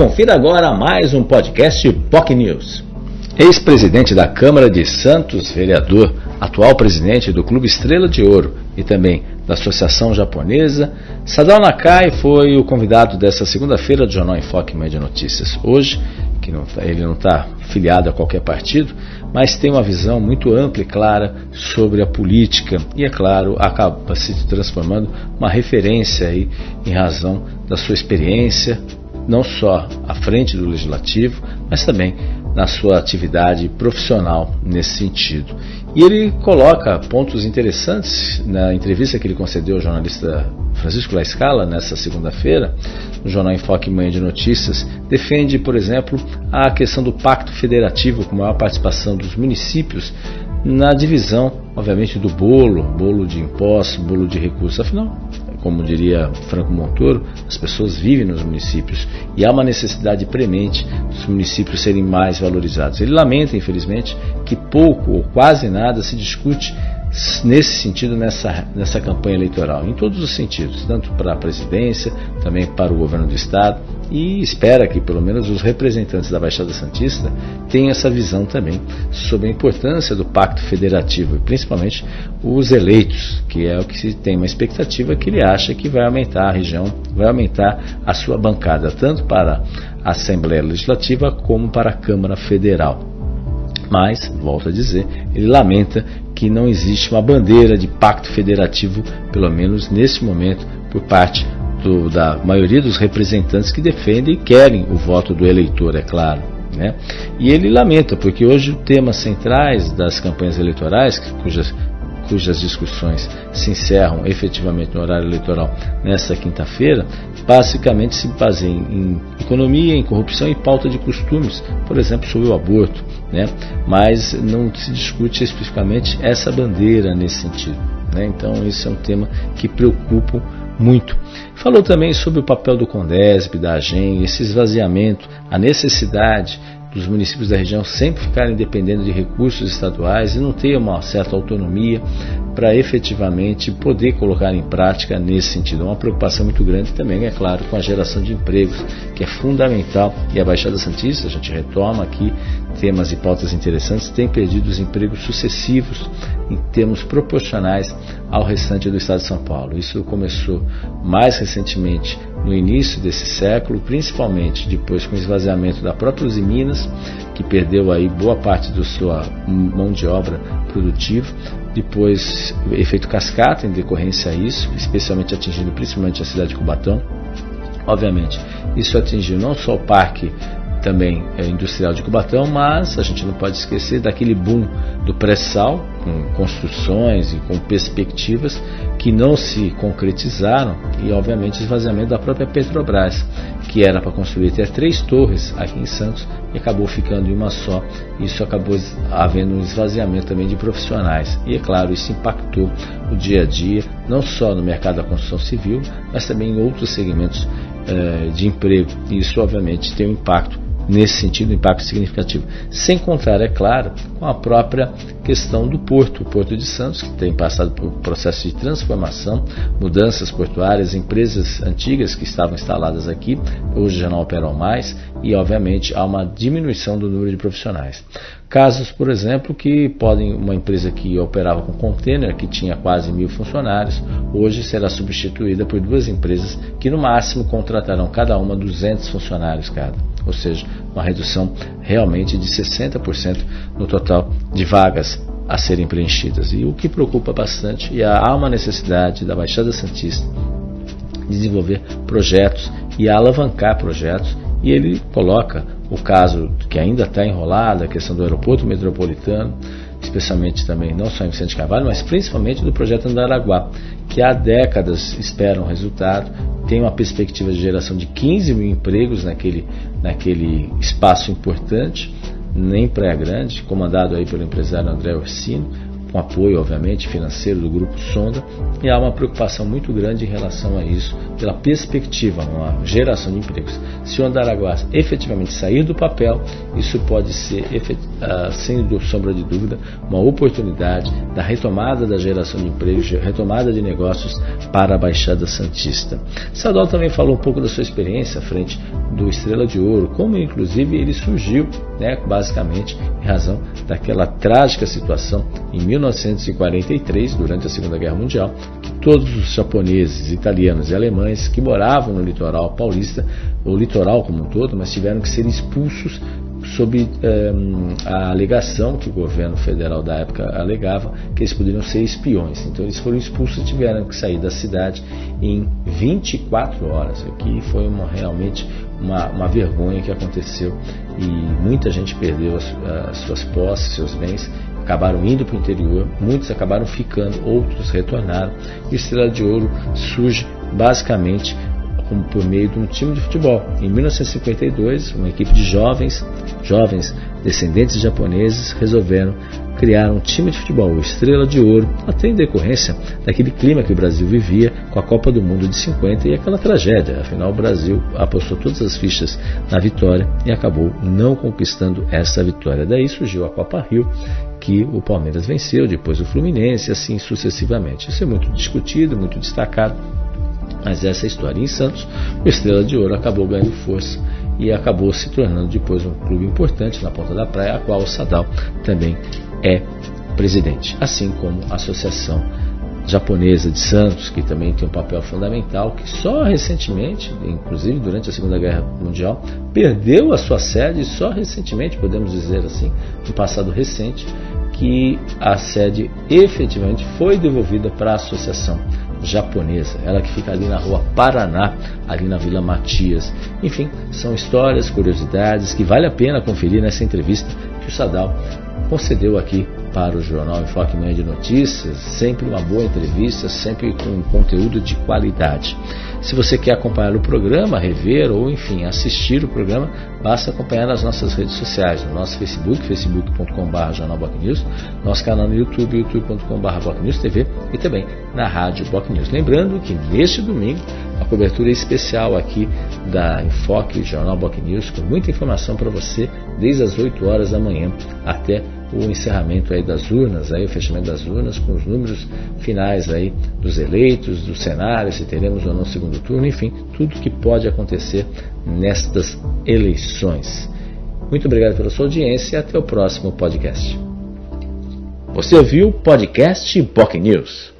Confira agora mais um podcast POC News. Ex-presidente da Câmara de Santos, vereador, atual presidente do Clube Estrela de Ouro e também da Associação Japonesa, Sadao Nakai foi o convidado dessa segunda-feira do Jornal Enfoque Média Notícias. Hoje, que não, tá, ele não está filiado a qualquer partido, mas tem uma visão muito ampla e clara sobre a política e, é claro, acaba se transformando uma referência aí em razão da sua experiência, não só à frente do legislativo, mas também na sua atividade profissional nesse sentido. E ele coloca pontos interessantes na entrevista que ele concedeu ao jornalista Francisco La Scala nessa segunda-feira, no Jornal Enfoque Manhã de Notícias, defende, por exemplo, a questão do pacto federativo com maior participação dos municípios na divisão, obviamente, do bolo, bolo de impostos, bolo de recursos. Afinal, como diria Franco Montoro, as pessoas vivem nos municípios e há uma necessidade premente dos municípios serem mais valorizados. Ele lamenta, infelizmente, que pouco ou quase nada se discute nesse sentido nessa, nessa campanha eleitoral, em todos os sentidos, tanto para a presidência, também para o governo do Estado, e espera que pelo menos os representantes da Baixada Santista tenham essa visão também sobre a importância do pacto federativo, e principalmente os eleitos, que é o que se tem uma expectativa que ele acha que vai aumentar a região, vai aumentar a sua bancada, tanto para a Assembleia Legislativa como para a Câmara Federal. Mas, volto a dizer, ele lamenta que não existe uma bandeira de pacto federativo, pelo menos nesse momento, por parte do, da maioria dos representantes que defendem e querem o voto do eleitor, é claro. Né? E ele lamenta, porque hoje temas centrais das campanhas eleitorais, cujas cujas discussões se encerram efetivamente no horário eleitoral nesta quinta-feira, basicamente se baseiam em economia, em corrupção e pauta de costumes, por exemplo, sobre o aborto, né? mas não se discute especificamente essa bandeira nesse sentido. Né? Então, esse é um tema que preocupa muito. Falou também sobre o papel do Condesp, da AGEM, esse esvaziamento, a necessidade dos municípios da região sempre ficarem dependendo de recursos estaduais e não ter uma certa autonomia para efetivamente poder colocar em prática nesse sentido. É uma preocupação muito grande também, é claro, com a geração de empregos, que é fundamental. E a Baixada Santista, a gente retoma aqui temas e pautas interessantes, tem perdido os empregos sucessivos em termos proporcionais ao restante do estado de São Paulo. Isso começou mais recentemente no início desse século, principalmente depois com o esvaziamento da própria Uzi Minas, que perdeu aí boa parte da sua mão de obra produtiva, depois efeito cascata em decorrência a isso, especialmente atingindo principalmente a cidade de Cubatão. Obviamente, isso atingiu não só o parque também é, industrial de Cubatão, mas a gente não pode esquecer daquele boom do pré-sal, com construções e com perspectivas que não se concretizaram e, obviamente, o esvaziamento da própria Petrobras, que era para construir até três torres aqui em Santos e acabou ficando em uma só. Isso acabou havendo um esvaziamento também de profissionais. E, é claro, isso impactou o dia a dia, não só no mercado da construção civil, mas também em outros segmentos eh, de emprego. E isso, obviamente, tem um impacto nesse sentido, um impacto significativo. Sem contar, é claro, com a própria questão do porto, o Porto de Santos, que tem passado por processo de transformação, mudanças portuárias, empresas antigas que estavam instaladas aqui, hoje já não operam mais, e obviamente há uma diminuição do número de profissionais. Casos, por exemplo, que podem, uma empresa que operava com container, que tinha quase mil funcionários, hoje será substituída por duas empresas que no máximo contratarão cada uma 200 funcionários cada ou seja, uma redução realmente de 60% no total de vagas a serem preenchidas. E o que preocupa bastante, e há uma necessidade da Baixada Santista de desenvolver projetos e alavancar projetos, e ele coloca o caso que ainda está enrolado, a questão do aeroporto metropolitano, especialmente também não só em Vicente Carvalho, mas principalmente do projeto Andaraguá, que há décadas esperam resultado, tem uma perspectiva de geração de 15 mil empregos naquele, naquele espaço importante, nem Praia Grande, comandado aí pelo empresário André Orsino, com apoio, obviamente, financeiro do Grupo Sonda, e há uma preocupação muito grande em relação a isso, pela perspectiva, uma geração de empregos. Se o Andaraguá efetivamente sair do papel, isso pode ser, uh, sem sombra de dúvida, uma oportunidade da retomada da geração de empregos, retomada de negócios para a Baixada Santista. Sadol também falou um pouco da sua experiência à frente do Estrela de Ouro, como inclusive ele surgiu, né, basicamente em razão daquela trágica situação em 1943, durante a Segunda Guerra Mundial, que todos os japoneses, italianos e alemães que moravam no litoral paulista, o litoral como um todo, mas tiveram que ser expulsos sob eh, a alegação que o governo federal da época alegava que eles poderiam ser espiões. Então eles foram expulsos e tiveram que sair da cidade em 24 horas, o que foi uma, realmente uma, uma, vergonha que aconteceu e muita gente perdeu as, as suas posses, seus bens, acabaram indo para o interior, muitos acabaram ficando, outros retornaram. E Estrela de Ouro surge basicamente como por meio de um time de futebol. Em 1952, uma equipe de jovens, jovens descendentes de japoneses, resolveram criar um time de futebol, o Estrela de Ouro, até em decorrência daquele clima que o Brasil vivia com a Copa do Mundo de 50 e aquela tragédia. Afinal, o Brasil apostou todas as fichas na vitória e acabou não conquistando essa vitória. Daí surgiu a Copa Rio, que o Palmeiras venceu, depois o Fluminense, assim sucessivamente. Isso é muito discutido, muito destacado mas essa história em Santos, o Estrela de Ouro acabou ganhando força e acabou se tornando depois um clube importante na Ponta da Praia, a qual o Sadal também é presidente, assim como a Associação Japonesa de Santos, que também tem um papel fundamental, que só recentemente, inclusive durante a Segunda Guerra Mundial, perdeu a sua sede, só recentemente, podemos dizer assim, no passado recente, que a sede efetivamente foi devolvida para a associação japonesa, ela que fica ali na rua Paraná, ali na Vila Matias. Enfim, são histórias, curiosidades que vale a pena conferir nessa entrevista que o Sadal concedeu aqui para o Jornal Enfoque Manhã de Notícias, sempre uma boa entrevista, sempre com conteúdo de qualidade. Se você quer acompanhar o programa, rever ou, enfim, assistir o programa, basta acompanhar nas nossas redes sociais, no nosso Facebook, facebook.com.br jornalbocnews, nosso canal no YouTube, youtube.com.br TV e também na rádio Boc News. Lembrando que neste domingo, a cobertura especial aqui da Enfoque Jornal Boc News, com muita informação para você, desde as 8 horas da manhã até o encerramento aí das urnas, aí, o fechamento das urnas, com os números finais aí dos eleitos, do cenário, se teremos ou não segundo turno, enfim, tudo que pode acontecer nestas eleições. Muito obrigado pela sua audiência e até o próximo podcast. Você ouviu o podcast POC News.